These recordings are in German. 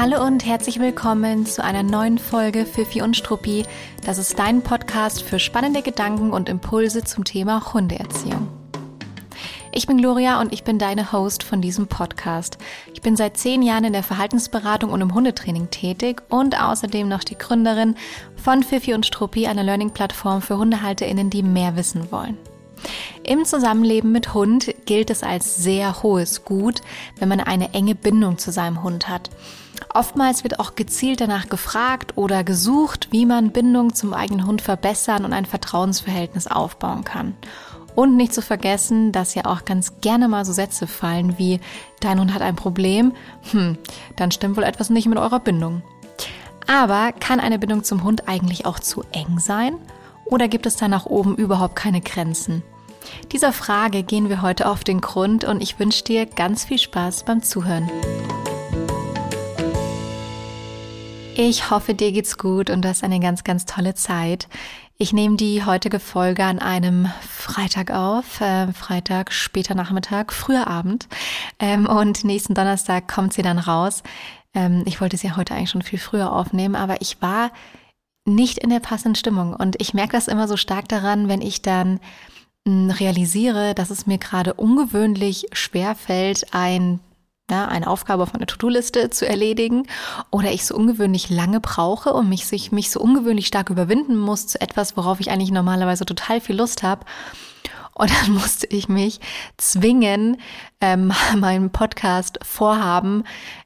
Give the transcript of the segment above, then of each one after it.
Hallo und herzlich willkommen zu einer neuen Folge Fifi und Struppi. Das ist dein Podcast für spannende Gedanken und Impulse zum Thema Hundeerziehung. Ich bin Gloria und ich bin deine Host von diesem Podcast. Ich bin seit zehn Jahren in der Verhaltensberatung und im Hundetraining tätig und außerdem noch die Gründerin von Fifi und Struppi, einer Learning-Plattform für HundehalterInnen, die mehr wissen wollen. Im Zusammenleben mit Hund gilt es als sehr hohes Gut, wenn man eine enge Bindung zu seinem Hund hat. Oftmals wird auch gezielt danach gefragt oder gesucht, wie man Bindung zum eigenen Hund verbessern und ein Vertrauensverhältnis aufbauen kann. Und nicht zu vergessen, dass ja auch ganz gerne mal so Sätze fallen wie, dein Hund hat ein Problem, hm, dann stimmt wohl etwas nicht mit eurer Bindung. Aber kann eine Bindung zum Hund eigentlich auch zu eng sein? Oder gibt es da nach oben überhaupt keine Grenzen? Dieser Frage gehen wir heute auf den Grund und ich wünsche dir ganz viel Spaß beim Zuhören. Ich hoffe, dir geht's gut und du hast eine ganz, ganz tolle Zeit. Ich nehme die heutige Folge an einem Freitag auf, äh, Freitag, später Nachmittag, früher Abend. Ähm, und nächsten Donnerstag kommt sie dann raus. Ähm, ich wollte sie heute eigentlich schon viel früher aufnehmen, aber ich war nicht in der passenden Stimmung. Und ich merke das immer so stark daran, wenn ich dann mh, realisiere, dass es mir gerade ungewöhnlich schwer fällt, ein ja, eine Aufgabe auf einer To-Do-Liste zu erledigen oder ich so ungewöhnlich lange brauche und mich, mich so ungewöhnlich stark überwinden muss zu etwas, worauf ich eigentlich normalerweise total viel Lust habe. Und dann musste ich mich zwingen, ähm, meinen Podcast Vorhaben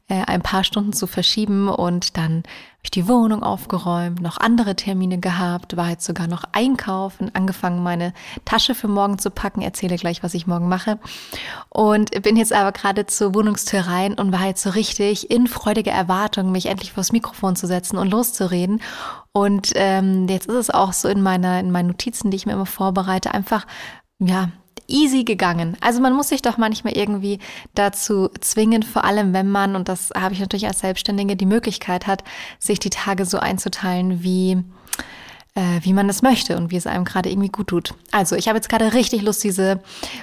äh, ein paar Stunden zu verschieben. Und dann habe ich die Wohnung aufgeräumt, noch andere Termine gehabt, war jetzt sogar noch einkaufen, angefangen meine Tasche für morgen zu packen, erzähle gleich, was ich morgen mache. Und bin jetzt aber gerade zur Wohnungstür rein und war jetzt so richtig in freudiger Erwartung, mich endlich vors Mikrofon zu setzen und loszureden. Und ähm, jetzt ist es auch so in meiner in meinen Notizen, die ich mir immer vorbereite, einfach ja, easy gegangen. Also man muss sich doch manchmal irgendwie dazu zwingen, vor allem wenn man, und das habe ich natürlich als Selbstständige, die Möglichkeit hat, sich die Tage so einzuteilen, wie äh, wie man es möchte und wie es einem gerade irgendwie gut tut. Also ich habe jetzt gerade richtig Lust, diese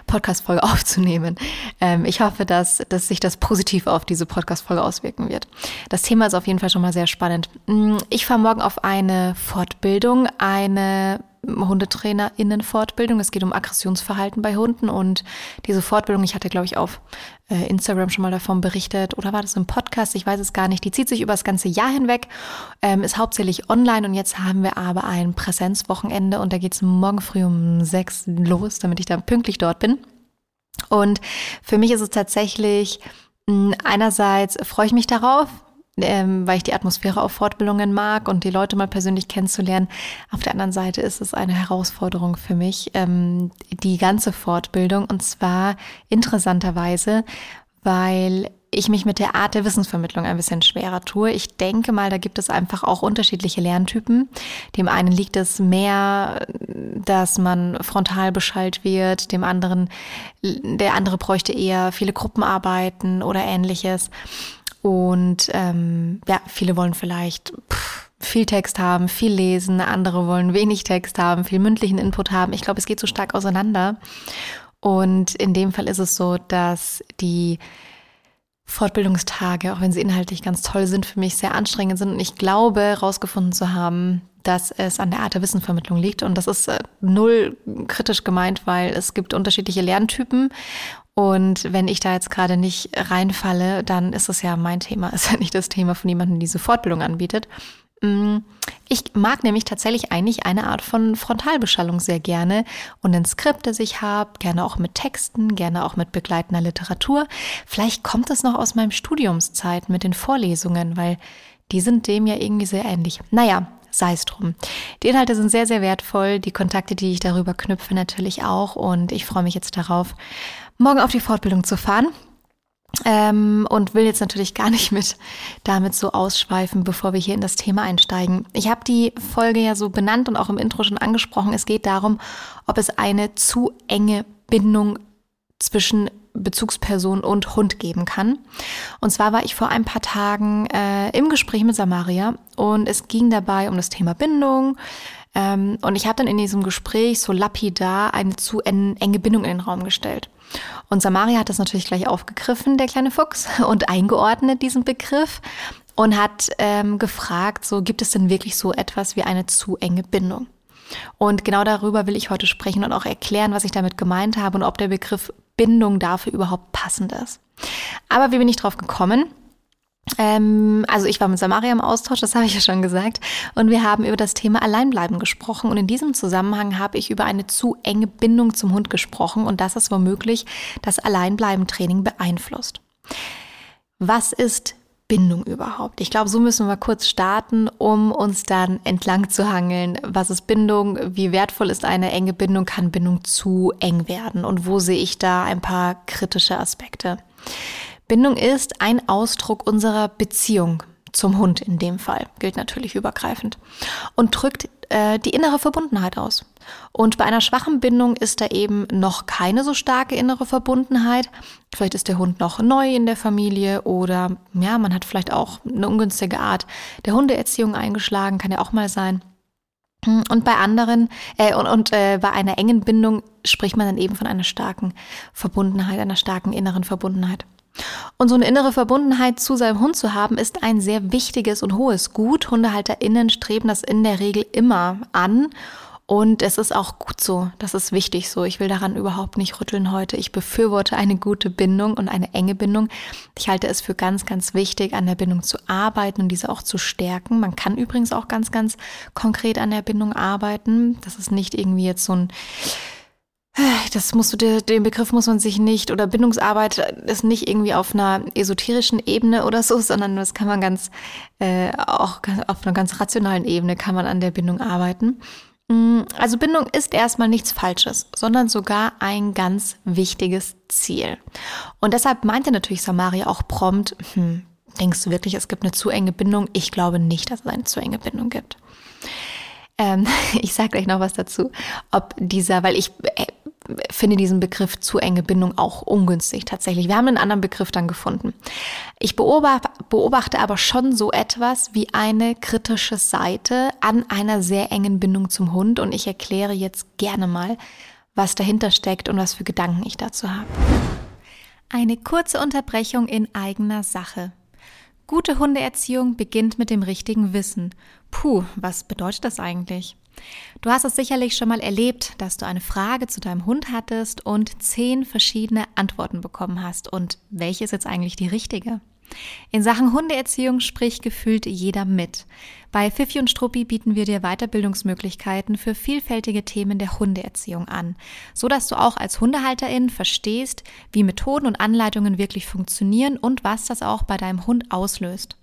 Podcast-Folge aufzunehmen. Ähm, ich hoffe, dass, dass sich das positiv auf diese Podcast-Folge auswirken wird. Das Thema ist auf jeden Fall schon mal sehr spannend. Mm, ich fahre morgen auf eine Fortbildung, eine HundetrainerInnen-Fortbildung. Es geht um Aggressionsverhalten bei Hunden und diese Fortbildung, ich hatte, glaube ich, auf äh, Instagram schon mal davon berichtet oder war das im Podcast? Ich weiß es gar nicht. Die zieht sich über das ganze Jahr hinweg, ähm, ist hauptsächlich online und jetzt haben wir aber ein Präsenzwochenende und da geht es morgen früh um sechs los, damit ich da pünktlich dort bin. Und für mich ist es tatsächlich Einerseits freue ich mich darauf, ähm, weil ich die Atmosphäre auf Fortbildungen mag und die Leute mal persönlich kennenzulernen. Auf der anderen Seite ist es eine Herausforderung für mich, ähm, die ganze Fortbildung und zwar interessanterweise, weil ich mich mit der Art der Wissensvermittlung ein bisschen schwerer tue. Ich denke mal, da gibt es einfach auch unterschiedliche Lerntypen. Dem einen liegt es mehr, dass man frontal beschallt wird, dem anderen, der andere bräuchte eher viele Gruppenarbeiten oder ähnliches. Und ähm, ja, viele wollen vielleicht pff, viel Text haben, viel lesen, andere wollen wenig Text haben, viel mündlichen Input haben. Ich glaube, es geht so stark auseinander. Und in dem Fall ist es so, dass die Fortbildungstage, auch wenn sie inhaltlich ganz toll sind, für mich sehr anstrengend sind. Und ich glaube, herausgefunden zu haben, dass es an der Art der Wissenvermittlung liegt. Und das ist äh, null kritisch gemeint, weil es gibt unterschiedliche Lerntypen und wenn ich da jetzt gerade nicht reinfalle, dann ist es ja mein Thema, ist ja nicht das Thema von jemandem, der diese Fortbildung anbietet. Mm, ich mag nämlich tatsächlich eigentlich eine Art von Frontalbeschallung sehr gerne und ein Skript, das ich habe, gerne auch mit Texten, gerne auch mit begleitender Literatur. Vielleicht kommt es noch aus meinem Studiumszeit mit den Vorlesungen, weil die sind dem ja irgendwie sehr ähnlich. Naja, sei es drum. Die Inhalte sind sehr, sehr wertvoll, die Kontakte, die ich darüber knüpfe, natürlich auch und ich freue mich jetzt darauf, morgen auf die Fortbildung zu fahren. Ähm, und will jetzt natürlich gar nicht mit damit so ausschweifen, bevor wir hier in das Thema einsteigen. Ich habe die Folge ja so benannt und auch im Intro schon angesprochen. Es geht darum, ob es eine zu enge Bindung zwischen Bezugsperson und Hund geben kann. Und zwar war ich vor ein paar Tagen äh, im Gespräch mit Samaria und es ging dabei um das Thema Bindung, ähm, und ich habe dann in diesem Gespräch so lapidar eine zu enge Bindung in den Raum gestellt. Und Samaria hat das natürlich gleich aufgegriffen, der kleine Fuchs, und eingeordnet diesen Begriff und hat ähm, gefragt, so gibt es denn wirklich so etwas wie eine zu enge Bindung? Und genau darüber will ich heute sprechen und auch erklären, was ich damit gemeint habe und ob der Begriff Bindung dafür überhaupt passend ist. Aber wie bin ich drauf gekommen? Ähm, also ich war mit Samaria im Austausch, das habe ich ja schon gesagt. Und wir haben über das Thema Alleinbleiben gesprochen. Und in diesem Zusammenhang habe ich über eine zu enge Bindung zum Hund gesprochen und dass es womöglich das Alleinbleiben-Training beeinflusst. Was ist Bindung überhaupt? Ich glaube, so müssen wir kurz starten, um uns dann entlang zu hangeln. Was ist Bindung? Wie wertvoll ist eine enge Bindung? Kann Bindung zu eng werden? Und wo sehe ich da ein paar kritische Aspekte? Bindung ist ein Ausdruck unserer Beziehung zum Hund in dem Fall, gilt natürlich übergreifend, und drückt äh, die innere Verbundenheit aus. Und bei einer schwachen Bindung ist da eben noch keine so starke innere Verbundenheit. Vielleicht ist der Hund noch neu in der Familie oder ja, man hat vielleicht auch eine ungünstige Art der Hundeerziehung eingeschlagen, kann ja auch mal sein. Und bei anderen äh, und, und äh, bei einer engen Bindung spricht man dann eben von einer starken Verbundenheit, einer starken inneren Verbundenheit. Und so eine innere Verbundenheit zu seinem Hund zu haben, ist ein sehr wichtiges und hohes Gut. HundehalterInnen streben das in der Regel immer an und es ist auch gut so. Das ist wichtig so. Ich will daran überhaupt nicht rütteln heute. Ich befürworte eine gute Bindung und eine enge Bindung. Ich halte es für ganz, ganz wichtig, an der Bindung zu arbeiten und diese auch zu stärken. Man kann übrigens auch ganz, ganz konkret an der Bindung arbeiten. Das ist nicht irgendwie jetzt so ein das musst du, den Begriff muss man sich nicht, oder Bindungsarbeit ist nicht irgendwie auf einer esoterischen Ebene oder so, sondern das kann man ganz, äh, auch auf einer ganz rationalen Ebene kann man an der Bindung arbeiten. Mm, also Bindung ist erstmal nichts Falsches, sondern sogar ein ganz wichtiges Ziel. Und deshalb meinte natürlich Samaria auch prompt, hm, denkst du wirklich, es gibt eine zu enge Bindung? Ich glaube nicht, dass es eine zu enge Bindung gibt. Ähm, ich sage gleich noch was dazu, ob dieser, weil ich äh, finde diesen Begriff zu enge Bindung auch ungünstig tatsächlich. Wir haben einen anderen Begriff dann gefunden. Ich beobachte, aber schon so etwas wie eine kritische Seite an einer sehr engen Bindung zum Hund und ich erkläre jetzt gerne mal, was dahinter steckt und was für Gedanken ich dazu habe. Eine kurze Unterbrechung in eigener Sache. Gute Hundeerziehung beginnt mit dem richtigen Wissen. Puh, was bedeutet das eigentlich? Du hast es sicherlich schon mal erlebt, dass du eine Frage zu deinem Hund hattest und zehn verschiedene Antworten bekommen hast. Und welche ist jetzt eigentlich die richtige? In Sachen Hundeerziehung spricht gefühlt jeder mit. Bei Fifi und Struppi bieten wir dir Weiterbildungsmöglichkeiten für vielfältige Themen der Hundeerziehung an, so dass du auch als Hundehalterin verstehst, wie Methoden und Anleitungen wirklich funktionieren und was das auch bei deinem Hund auslöst.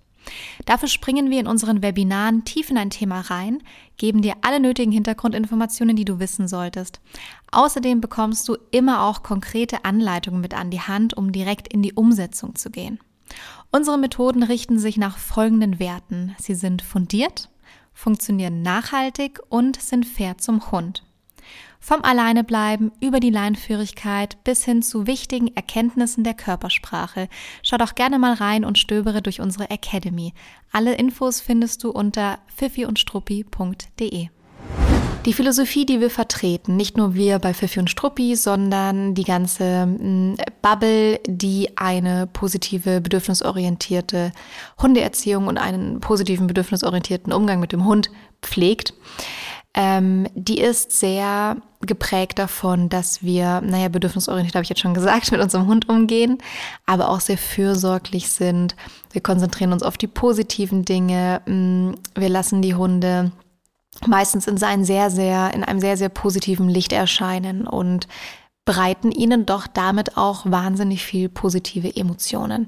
Dafür springen wir in unseren Webinaren tief in ein Thema rein, geben dir alle nötigen Hintergrundinformationen, die du wissen solltest. Außerdem bekommst du immer auch konkrete Anleitungen mit an die Hand, um direkt in die Umsetzung zu gehen. Unsere Methoden richten sich nach folgenden Werten. Sie sind fundiert, funktionieren nachhaltig und sind fair zum Hund. Vom Alleinebleiben über die Leinführigkeit bis hin zu wichtigen Erkenntnissen der Körpersprache. Schau doch gerne mal rein und stöbere durch unsere Academy. Alle Infos findest du unter pfiffiundstruppi.de. Die Philosophie, die wir vertreten, nicht nur wir bei Pfiffi und Struppi, sondern die ganze mm, Bubble, die eine positive, bedürfnisorientierte Hundeerziehung und einen positiven, bedürfnisorientierten Umgang mit dem Hund pflegt, ähm, die ist sehr geprägt davon, dass wir, naja, bedürfnisorientiert habe ich jetzt schon gesagt, mit unserem Hund umgehen, aber auch sehr fürsorglich sind. Wir konzentrieren uns auf die positiven Dinge. Mm, wir lassen die Hunde meistens in seinen sehr, sehr, in einem sehr, sehr positiven Licht erscheinen und bereiten ihnen doch damit auch wahnsinnig viel positive Emotionen.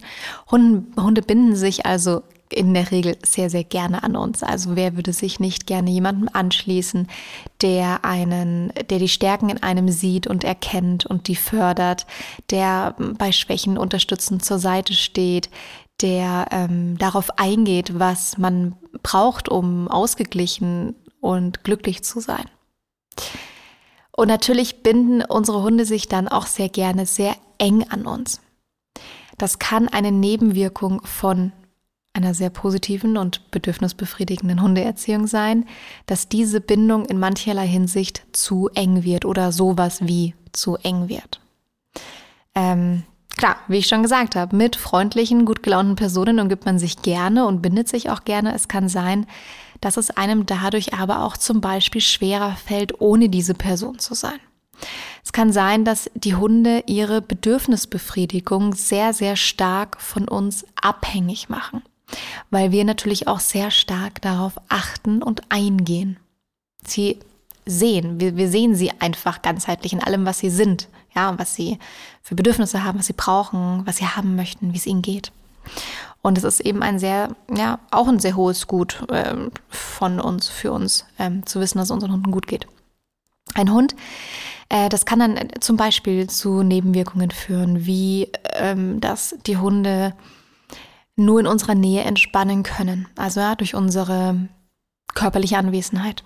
Hunde, Hunde binden sich also in der Regel sehr, sehr gerne an uns. Also wer würde sich nicht gerne jemandem anschließen, der einen, der die Stärken in einem sieht und erkennt und die fördert, der bei Schwächen unterstützend zur Seite steht, der ähm, darauf eingeht, was man braucht, um ausgeglichen und glücklich zu sein. Und natürlich binden unsere Hunde sich dann auch sehr gerne sehr eng an uns. Das kann eine Nebenwirkung von einer sehr positiven und bedürfnisbefriedigenden Hundeerziehung sein, dass diese Bindung in mancherlei Hinsicht zu eng wird oder sowas wie zu eng wird. Ähm, Klar, wie ich schon gesagt habe, mit freundlichen, gut gelaunten Personen umgibt man sich gerne und bindet sich auch gerne. Es kann sein, dass es einem dadurch aber auch zum Beispiel schwerer fällt, ohne diese Person zu sein. Es kann sein, dass die Hunde ihre Bedürfnisbefriedigung sehr, sehr stark von uns abhängig machen, weil wir natürlich auch sehr stark darauf achten und eingehen. Sie sehen, wir, wir sehen sie einfach ganzheitlich in allem, was sie sind, ja, was sie für Bedürfnisse haben, was sie brauchen, was sie haben möchten, wie es ihnen geht. Und es ist eben ein sehr, ja, auch ein sehr hohes Gut äh, von uns, für uns, ähm, zu wissen, dass es unseren Hunden gut geht. Ein Hund, äh, das kann dann zum Beispiel zu Nebenwirkungen führen, wie ähm, dass die Hunde nur in unserer Nähe entspannen können, also ja, durch unsere körperliche Anwesenheit.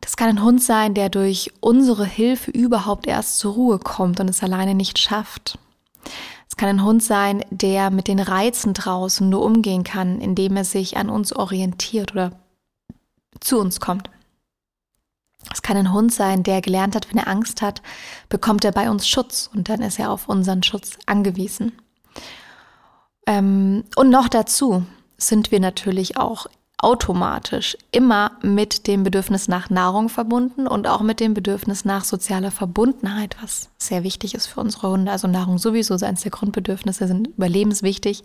Das kann ein Hund sein, der durch unsere Hilfe überhaupt erst zur Ruhe kommt und es alleine nicht schafft. Es kann ein Hund sein, der mit den Reizen draußen nur umgehen kann, indem er sich an uns orientiert oder zu uns kommt. Es kann ein Hund sein, der gelernt hat, wenn er Angst hat, bekommt er bei uns Schutz und dann ist er auf unseren Schutz angewiesen. Ähm, und noch dazu sind wir natürlich auch automatisch immer mit dem Bedürfnis nach Nahrung verbunden und auch mit dem Bedürfnis nach sozialer Verbundenheit, was sehr wichtig ist für unsere Hunde. Also Nahrung sowieso, eines der Grundbedürfnisse sind überlebenswichtig.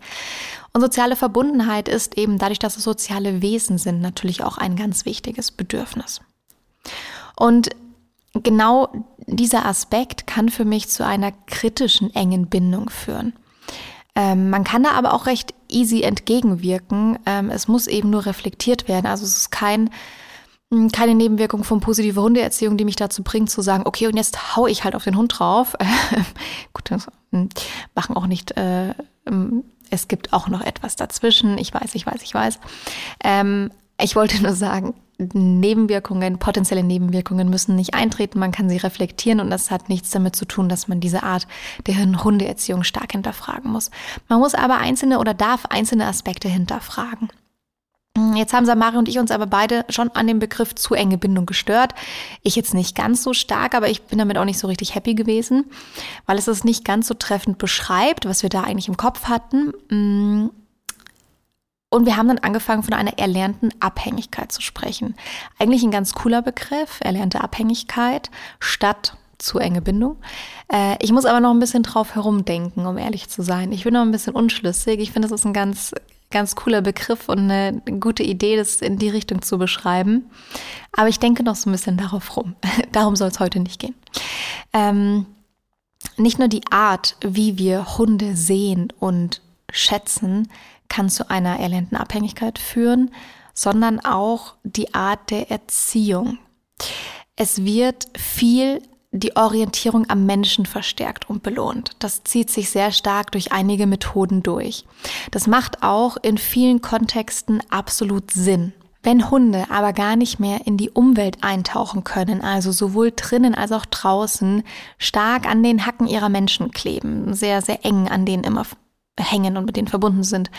Und soziale Verbundenheit ist eben dadurch, dass es soziale Wesen sind, natürlich auch ein ganz wichtiges Bedürfnis. Und genau dieser Aspekt kann für mich zu einer kritischen engen Bindung führen. Ähm, man kann da aber auch recht easy entgegenwirken. Ähm, es muss eben nur reflektiert werden. Also es ist kein, hm, keine Nebenwirkung von positiver Hundeerziehung, die mich dazu bringt zu sagen, okay, und jetzt hau ich halt auf den Hund drauf. Gut, das hm, machen auch nicht. Äh, hm, es gibt auch noch etwas dazwischen. Ich weiß, ich weiß, ich weiß. Ähm, ich wollte nur sagen, Nebenwirkungen, potenzielle Nebenwirkungen müssen nicht eintreten, man kann sie reflektieren und das hat nichts damit zu tun, dass man diese Art der Hundeerziehung stark hinterfragen muss. Man muss aber einzelne oder darf einzelne Aspekte hinterfragen. Jetzt haben Samari und ich uns aber beide schon an dem Begriff zu enge Bindung gestört. Ich jetzt nicht ganz so stark, aber ich bin damit auch nicht so richtig happy gewesen, weil es es nicht ganz so treffend beschreibt, was wir da eigentlich im Kopf hatten. Und wir haben dann angefangen, von einer erlernten Abhängigkeit zu sprechen. Eigentlich ein ganz cooler Begriff, erlernte Abhängigkeit statt zu enge Bindung. Äh, ich muss aber noch ein bisschen drauf herumdenken, um ehrlich zu sein. Ich bin noch ein bisschen unschlüssig. Ich finde, das ist ein ganz, ganz cooler Begriff und eine gute Idee, das in die Richtung zu beschreiben. Aber ich denke noch so ein bisschen darauf rum. Darum soll es heute nicht gehen. Ähm, nicht nur die Art, wie wir Hunde sehen und schätzen, kann zu einer erlernten Abhängigkeit führen, sondern auch die Art der Erziehung. Es wird viel die Orientierung am Menschen verstärkt und belohnt. Das zieht sich sehr stark durch einige Methoden durch. Das macht auch in vielen Kontexten absolut Sinn. Wenn Hunde aber gar nicht mehr in die Umwelt eintauchen können, also sowohl drinnen als auch draußen, stark an den Hacken ihrer Menschen kleben, sehr, sehr eng an denen immer hängen und mit denen verbunden sind,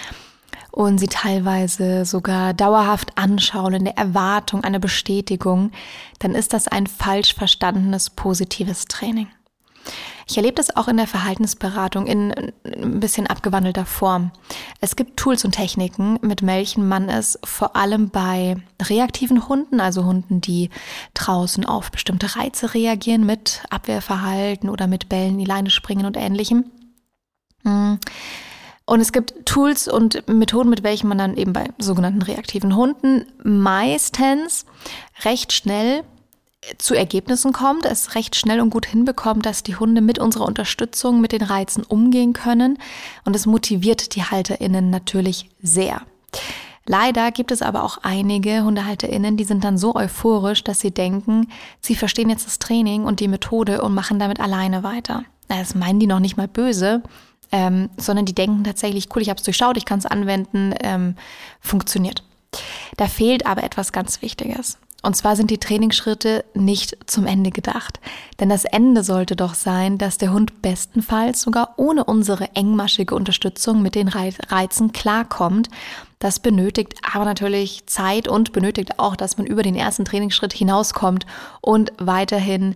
und sie teilweise sogar dauerhaft anschauen in der Erwartung einer Bestätigung, dann ist das ein falsch verstandenes positives Training. Ich erlebe das auch in der Verhaltensberatung in ein bisschen abgewandelter Form. Es gibt Tools und Techniken, mit welchen man es vor allem bei reaktiven Hunden, also Hunden, die draußen auf bestimmte Reize reagieren, mit Abwehrverhalten oder mit Bällen die Leine springen und ähnlichem, und es gibt Tools und Methoden, mit welchen man dann eben bei sogenannten reaktiven Hunden meistens recht schnell zu Ergebnissen kommt, es recht schnell und gut hinbekommt, dass die Hunde mit unserer Unterstützung mit den Reizen umgehen können. Und es motiviert die HalterInnen natürlich sehr. Leider gibt es aber auch einige HundehalterInnen, die sind dann so euphorisch, dass sie denken, sie verstehen jetzt das Training und die Methode und machen damit alleine weiter. Das meinen die noch nicht mal böse, ähm, sondern die denken tatsächlich, cool, ich habe es durchschaut, ich kann es anwenden, ähm, funktioniert. Da fehlt aber etwas ganz Wichtiges. Und zwar sind die Trainingsschritte nicht zum Ende gedacht. Denn das Ende sollte doch sein, dass der Hund bestenfalls sogar ohne unsere engmaschige Unterstützung mit den Reizen klarkommt. Das benötigt aber natürlich Zeit und benötigt auch, dass man über den ersten Trainingsschritt hinauskommt und weiterhin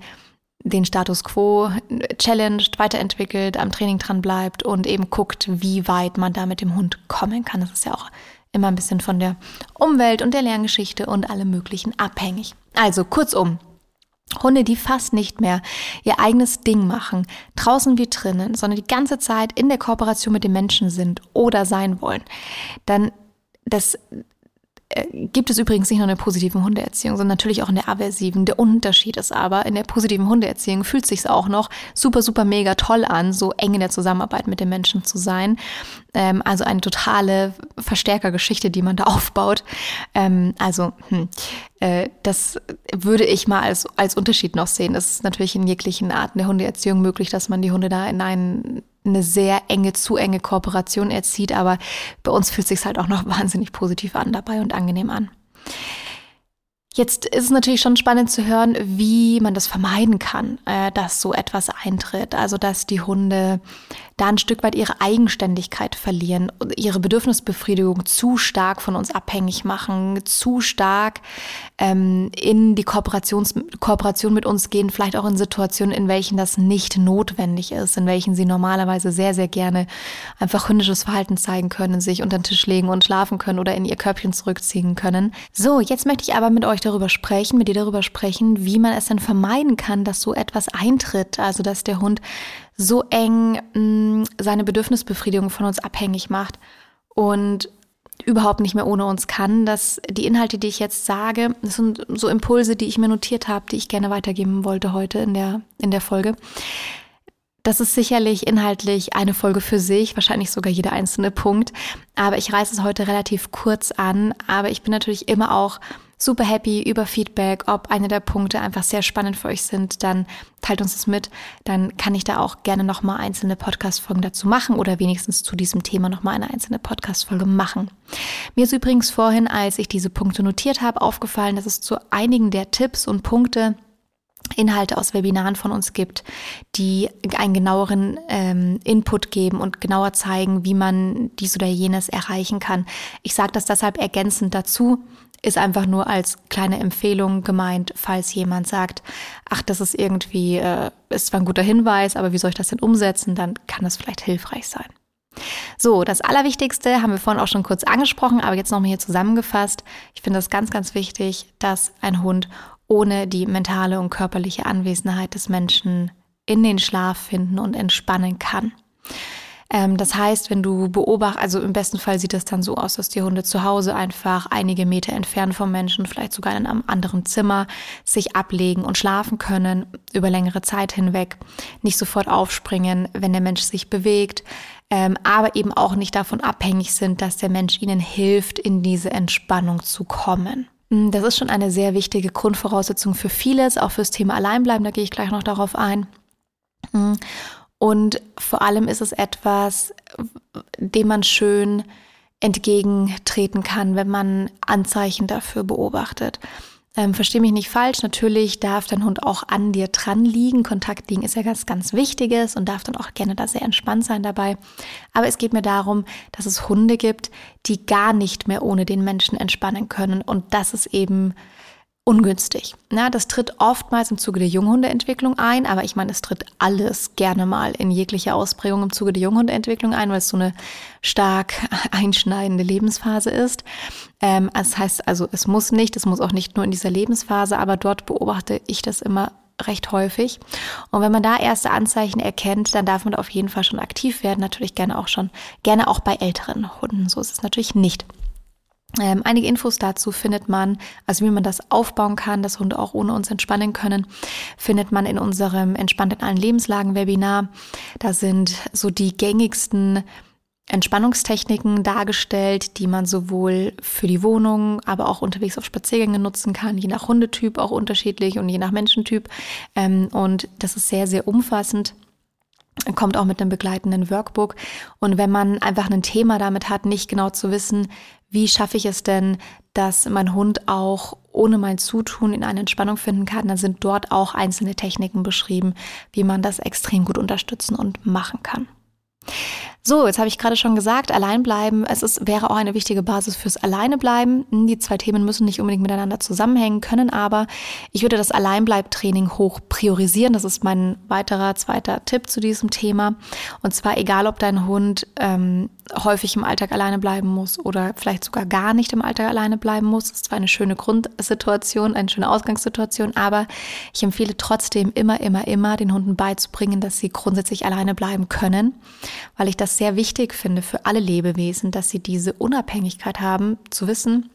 den Status quo challenged, weiterentwickelt, am Training dran bleibt und eben guckt, wie weit man da mit dem Hund kommen kann. Das ist ja auch immer ein bisschen von der Umwelt und der Lerngeschichte und allem Möglichen abhängig. Also kurzum, Hunde, die fast nicht mehr ihr eigenes Ding machen, draußen wie drinnen, sondern die ganze Zeit in der Kooperation mit den Menschen sind oder sein wollen, dann das gibt es übrigens nicht nur in der positiven Hundeerziehung, sondern natürlich auch in der aversiven. Der Unterschied ist aber, in der positiven Hundeerziehung fühlt sich auch noch super, super mega toll an, so eng in der Zusammenarbeit mit den Menschen zu sein. Ähm, also eine totale Verstärkergeschichte, die man da aufbaut. Ähm, also hm, äh, das würde ich mal als, als Unterschied noch sehen. Es ist natürlich in jeglichen Arten der Hundeerziehung möglich, dass man die Hunde da in einen eine sehr enge, zu enge Kooperation erzieht, aber bei uns fühlt sich halt auch noch wahnsinnig positiv an dabei und angenehm an. Jetzt ist es natürlich schon spannend zu hören, wie man das vermeiden kann, äh, dass so etwas eintritt. Also, dass die Hunde da ein Stück weit ihre Eigenständigkeit verlieren, ihre Bedürfnisbefriedigung zu stark von uns abhängig machen, zu stark ähm, in die Kooperations Kooperation mit uns gehen, vielleicht auch in Situationen, in welchen das nicht notwendig ist, in welchen sie normalerweise sehr, sehr gerne einfach hündisches Verhalten zeigen können, sich unter den Tisch legen und schlafen können oder in ihr Körbchen zurückziehen können. So, jetzt möchte ich aber mit euch darüber sprechen, mit dir darüber sprechen, wie man es denn vermeiden kann, dass so etwas eintritt, also dass der Hund so eng mh, mm, seine Bedürfnisbefriedigung von uns abhängig macht und überhaupt nicht mehr ohne uns kann, dass die Inhalte, die ich jetzt sage, das sind so Impulse, die ich mir notiert habe, die ich gerne weitergeben wollte heute in der, in der Folge. Das ist sicherlich inhaltlich eine Folge für sich, wahrscheinlich sogar jeder einzelne Punkt. Aber ich reiße es heute relativ kurz an. Aber ich bin natürlich immer auch super happy über Feedback, ob eine der Punkte einfach sehr spannend für euch sind, dann teilt uns das mit. Dann kann ich da auch gerne nochmal einzelne Podcast-Folgen dazu machen oder wenigstens zu diesem Thema nochmal eine einzelne Podcast-Folge machen. Mir ist übrigens vorhin, als ich diese Punkte notiert habe, aufgefallen, dass es zu einigen der Tipps und Punkte Inhalte aus Webinaren von uns gibt, die einen genaueren ähm, Input geben und genauer zeigen, wie man dies oder jenes erreichen kann. Ich sage das deshalb ergänzend dazu, ist einfach nur als kleine Empfehlung gemeint, falls jemand sagt, ach, das ist irgendwie, äh, ist zwar ein guter Hinweis, aber wie soll ich das denn umsetzen, dann kann das vielleicht hilfreich sein. So, das Allerwichtigste haben wir vorhin auch schon kurz angesprochen, aber jetzt nochmal hier zusammengefasst. Ich finde es ganz, ganz wichtig, dass ein Hund ohne die mentale und körperliche Anwesenheit des Menschen in den Schlaf finden und entspannen kann. Ähm, das heißt, wenn du beobachtest, also im besten Fall sieht es dann so aus, dass die Hunde zu Hause einfach einige Meter entfernt vom Menschen, vielleicht sogar in einem anderen Zimmer, sich ablegen und schlafen können über längere Zeit hinweg, nicht sofort aufspringen, wenn der Mensch sich bewegt, ähm, aber eben auch nicht davon abhängig sind, dass der Mensch ihnen hilft, in diese Entspannung zu kommen. Hm, das ist schon eine sehr wichtige Grundvoraussetzung für vieles, auch fürs Thema Alleinbleiben, da gehe ich gleich noch darauf ein. Und vor allem ist es etwas, dem man schön entgegentreten kann, wenn man Anzeichen dafür beobachtet. Ähm, Verstehe mich nicht falsch, natürlich darf dein Hund auch an dir dran liegen. Kontakt liegen ist ja ganz, ganz Wichtiges und darf dann auch gerne da sehr entspannt sein dabei. Aber es geht mir darum, dass es Hunde gibt, die gar nicht mehr ohne den Menschen entspannen können. Und das ist eben ungünstig. Ja, das tritt oftmals im Zuge der Junghundeentwicklung ein, aber ich meine, es tritt alles gerne mal in jeglicher Ausprägung im Zuge der Junghundeentwicklung ein, weil es so eine stark einschneidende Lebensphase ist. Ähm, das heißt also, es muss nicht, es muss auch nicht nur in dieser Lebensphase, aber dort beobachte ich das immer recht häufig. Und wenn man da erste Anzeichen erkennt, dann darf man auf jeden Fall schon aktiv werden. Natürlich gerne auch schon, gerne auch bei älteren Hunden. So ist es natürlich nicht. Ähm, einige Infos dazu findet man, also wie man das aufbauen kann, dass Hunde auch ohne uns entspannen können, findet man in unserem Entspannt in allen Lebenslagen Webinar. Da sind so die gängigsten Entspannungstechniken dargestellt, die man sowohl für die Wohnung, aber auch unterwegs auf Spaziergängen nutzen kann, je nach Hundetyp auch unterschiedlich und je nach Menschentyp. Ähm, und das ist sehr, sehr umfassend kommt auch mit einem begleitenden Workbook. Und wenn man einfach ein Thema damit hat, nicht genau zu wissen, wie schaffe ich es denn, dass mein Hund auch ohne mein Zutun in eine Entspannung finden kann, dann sind dort auch einzelne Techniken beschrieben, wie man das extrem gut unterstützen und machen kann. So, jetzt habe ich gerade schon gesagt, Alleinbleiben, es ist, wäre auch eine wichtige Basis fürs Alleinebleiben. Die zwei Themen müssen nicht unbedingt miteinander zusammenhängen, können aber. Ich würde das Alleinbleibtraining hoch priorisieren. Das ist mein weiterer zweiter Tipp zu diesem Thema. Und zwar egal, ob dein Hund ähm, häufig im Alltag alleine bleiben muss oder vielleicht sogar gar nicht im Alltag alleine bleiben muss. Das ist zwar eine schöne Grundsituation, eine schöne Ausgangssituation, aber ich empfehle trotzdem immer, immer, immer den Hunden beizubringen, dass sie grundsätzlich alleine bleiben können, weil ich das sehr wichtig finde für alle Lebewesen, dass sie diese Unabhängigkeit haben, zu wissen,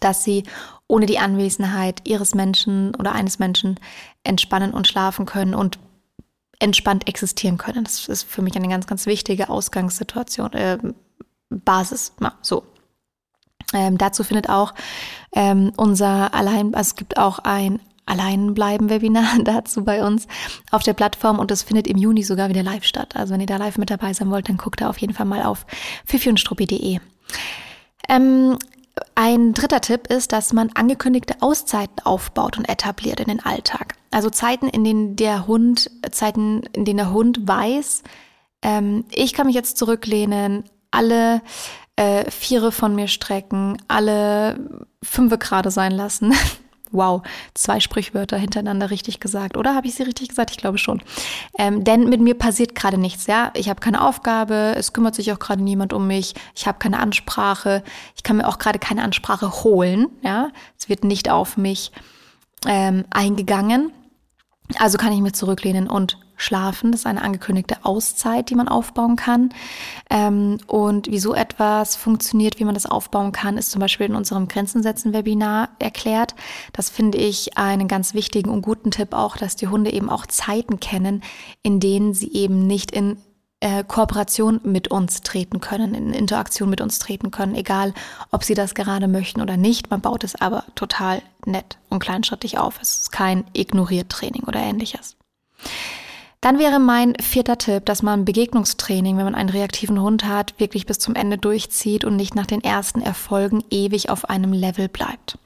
dass sie ohne die Anwesenheit ihres Menschen oder eines Menschen entspannen und schlafen können und entspannt existieren können. Das ist für mich eine ganz, ganz wichtige Ausgangssituation, äh, Basis. Ja, so. Ähm, dazu findet auch ähm, unser Allein, also es gibt auch ein Alleinbleiben-Webinar dazu bei uns auf der Plattform und das findet im Juni sogar wieder live statt. Also wenn ihr da live mit dabei sein wollt, dann guckt da auf jeden Fall mal auf fifiundstruppi.de. Ähm, ein dritter Tipp ist, dass man angekündigte Auszeiten aufbaut und etabliert in den Alltag. Also Zeiten, in denen der Hund, Zeiten, in denen der Hund weiß, ähm, ich kann mich jetzt zurücklehnen, alle äh, Viere von mir strecken, alle fünfe gerade sein lassen. wow, zwei Sprichwörter hintereinander richtig gesagt. Oder habe ich sie richtig gesagt? Ich glaube schon. Ähm, denn mit mir passiert gerade nichts, ja. Ich habe keine Aufgabe, es kümmert sich auch gerade niemand um mich, ich habe keine Ansprache, ich kann mir auch gerade keine Ansprache holen, ja. Es wird nicht auf mich ähm, eingegangen. Also kann ich mich zurücklehnen und schlafen. Das ist eine angekündigte Auszeit, die man aufbauen kann. Ähm, und wie so etwas funktioniert, wie man das aufbauen kann, ist zum Beispiel in unserem Grenzen setzen Webinar erklärt. Das finde ich einen ganz wichtigen und guten Tipp auch, dass die Hunde eben auch Zeiten kennen, in denen sie eben nicht in äh, Kooperation mit uns treten können, in Interaktion mit uns treten können, egal ob sie das gerade möchten oder nicht. Man baut es aber total nett und kleinschrittig auf. Es ist kein Ignoriert-Training oder ähnliches. Dann wäre mein vierter Tipp, dass man Begegnungstraining, wenn man einen reaktiven Hund hat, wirklich bis zum Ende durchzieht und nicht nach den ersten Erfolgen ewig auf einem Level bleibt.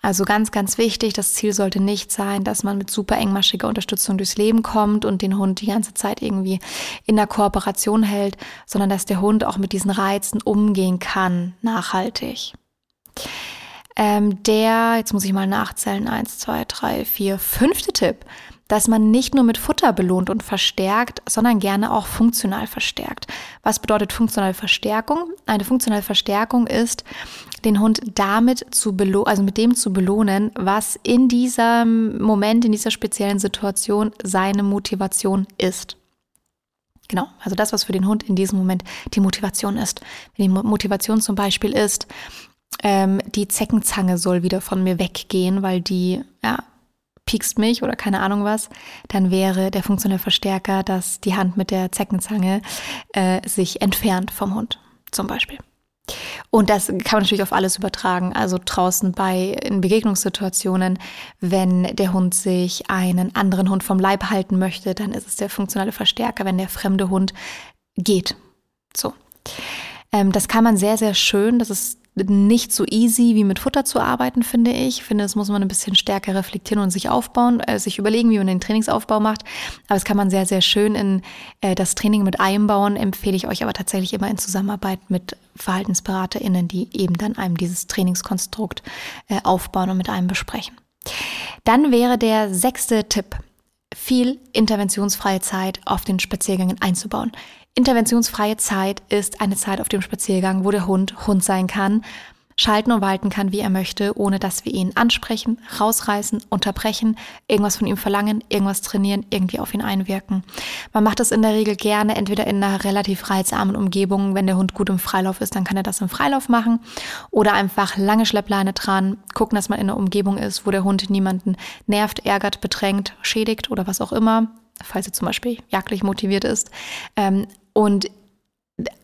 Also ganz, ganz wichtig, das Ziel sollte nicht sein, dass man mit super engmaschiger Unterstützung durchs Leben kommt und den Hund die ganze Zeit irgendwie in der Kooperation hält, sondern dass der Hund auch mit diesen Reizen umgehen kann, nachhaltig. Ähm, der, jetzt muss ich mal nachzählen, eins, zwei, drei, vier, fünfte Tipp dass man nicht nur mit Futter belohnt und verstärkt, sondern gerne auch funktional verstärkt. Was bedeutet funktionale Verstärkung? Eine funktionale Verstärkung ist, den Hund damit zu belohnen, also mit dem zu belohnen, was in diesem Moment, in dieser speziellen Situation seine Motivation ist. Genau, also das, was für den Hund in diesem Moment die Motivation ist. Wenn die Motivation zum Beispiel ist, ähm, die Zeckenzange soll wieder von mir weggehen, weil die ja, piekst mich oder keine Ahnung was, dann wäre der funktionelle Verstärker, dass die Hand mit der Zeckenzange äh, sich entfernt vom Hund, zum Beispiel. Und das kann man natürlich auf alles übertragen. Also draußen bei in Begegnungssituationen, wenn der Hund sich einen anderen Hund vom Leib halten möchte, dann ist es der funktionale Verstärker, wenn der fremde Hund geht. So. Ähm, das kann man sehr, sehr schön. Das ist nicht so easy wie mit Futter zu arbeiten, finde ich. Ich finde, das muss man ein bisschen stärker reflektieren und sich aufbauen, äh, sich überlegen, wie man den Trainingsaufbau macht. Aber das kann man sehr, sehr schön in äh, das Training mit einbauen. Empfehle ich euch aber tatsächlich immer in Zusammenarbeit mit VerhaltensberaterInnen, die eben dann einem dieses Trainingskonstrukt äh, aufbauen und mit einem besprechen. Dann wäre der sechste Tipp, viel interventionsfreie Zeit auf den Spaziergängen einzubauen. Interventionsfreie Zeit ist eine Zeit auf dem Spaziergang, wo der Hund Hund sein kann, schalten und walten kann, wie er möchte, ohne dass wir ihn ansprechen, rausreißen, unterbrechen, irgendwas von ihm verlangen, irgendwas trainieren, irgendwie auf ihn einwirken. Man macht das in der Regel gerne, entweder in einer relativ reizarmen Umgebung, wenn der Hund gut im Freilauf ist, dann kann er das im Freilauf machen, oder einfach lange Schleppleine dran, gucken, dass man in einer Umgebung ist, wo der Hund niemanden nervt, ärgert, bedrängt, schädigt oder was auch immer, falls er zum Beispiel jagdlich motiviert ist. Ähm, und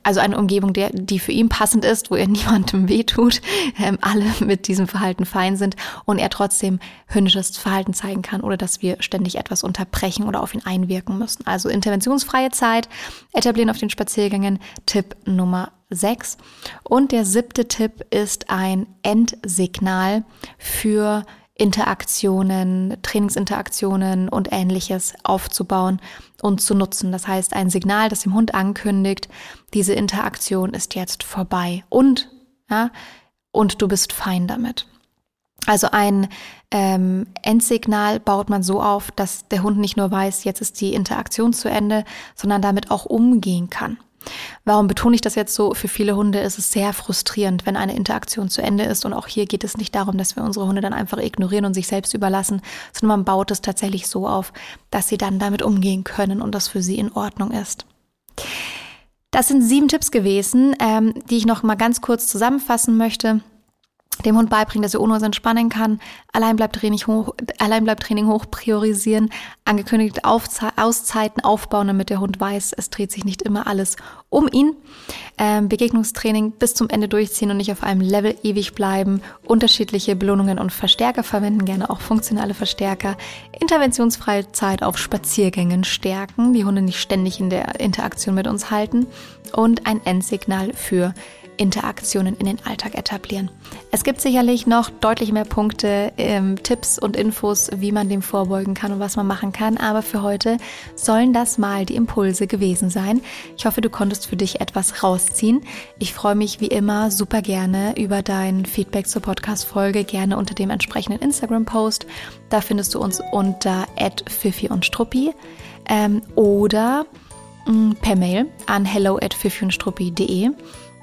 also eine Umgebung, der, die für ihn passend ist, wo er niemandem wehtut, ähm, alle mit diesem Verhalten fein sind und er trotzdem hündisches Verhalten zeigen kann oder dass wir ständig etwas unterbrechen oder auf ihn einwirken müssen. Also interventionsfreie Zeit, etablieren auf den Spaziergängen, Tipp Nummer 6. Und der siebte Tipp ist ein Endsignal für Interaktionen, Trainingsinteraktionen und ähnliches aufzubauen und zu nutzen. Das heißt, ein Signal, das dem Hund ankündigt, diese Interaktion ist jetzt vorbei und, ja, und du bist fein damit. Also ein ähm, Endsignal baut man so auf, dass der Hund nicht nur weiß, jetzt ist die Interaktion zu Ende, sondern damit auch umgehen kann. Warum betone ich das jetzt so? Für viele Hunde ist es sehr frustrierend, wenn eine Interaktion zu Ende ist. Und auch hier geht es nicht darum, dass wir unsere Hunde dann einfach ignorieren und sich selbst überlassen, sondern man baut es tatsächlich so auf, dass sie dann damit umgehen können und das für sie in Ordnung ist. Das sind sieben Tipps gewesen, ähm, die ich noch mal ganz kurz zusammenfassen möchte dem Hund beibringen, dass er ohne uns entspannen kann, allein bleibt Training hoch, allein bleibt Training hoch priorisieren, angekündigte Aufze Auszeiten aufbauen, damit der Hund weiß, es dreht sich nicht immer alles um ihn. Ähm, Begegnungstraining bis zum Ende durchziehen und nicht auf einem Level ewig bleiben, unterschiedliche Belohnungen und Verstärker verwenden, gerne auch funktionale Verstärker, interventionsfreie Zeit auf Spaziergängen stärken, die Hunde nicht ständig in der Interaktion mit uns halten. Und ein Endsignal für Interaktionen in den Alltag etablieren. Es gibt sicherlich noch deutlich mehr Punkte, ähm, Tipps und Infos, wie man dem vorbeugen kann und was man machen kann, aber für heute sollen das mal die Impulse gewesen sein. Ich hoffe, du konntest für dich etwas rausziehen. Ich freue mich wie immer super gerne über dein Feedback zur Podcast-Folge, gerne unter dem entsprechenden Instagram-Post. Da findest du uns unter Fifi und Struppi ähm, oder mh, mm, per Mail an hello at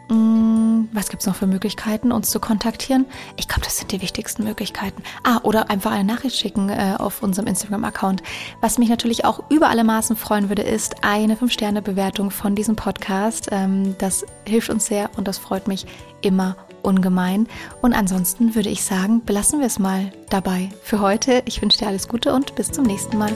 was gibt es noch für Möglichkeiten, uns zu kontaktieren? Ich glaube, das sind die wichtigsten Möglichkeiten. Ah, oder einfach eine Nachricht schicken äh, auf unserem Instagram-Account. Was mich natürlich auch über alle Maßen freuen würde, ist eine 5-Sterne-Bewertung von diesem Podcast. Ähm, das hilft uns sehr und das freut mich immer ungemein. Und ansonsten würde ich sagen, belassen wir es mal dabei für heute. Ich wünsche dir alles Gute und bis zum nächsten Mal.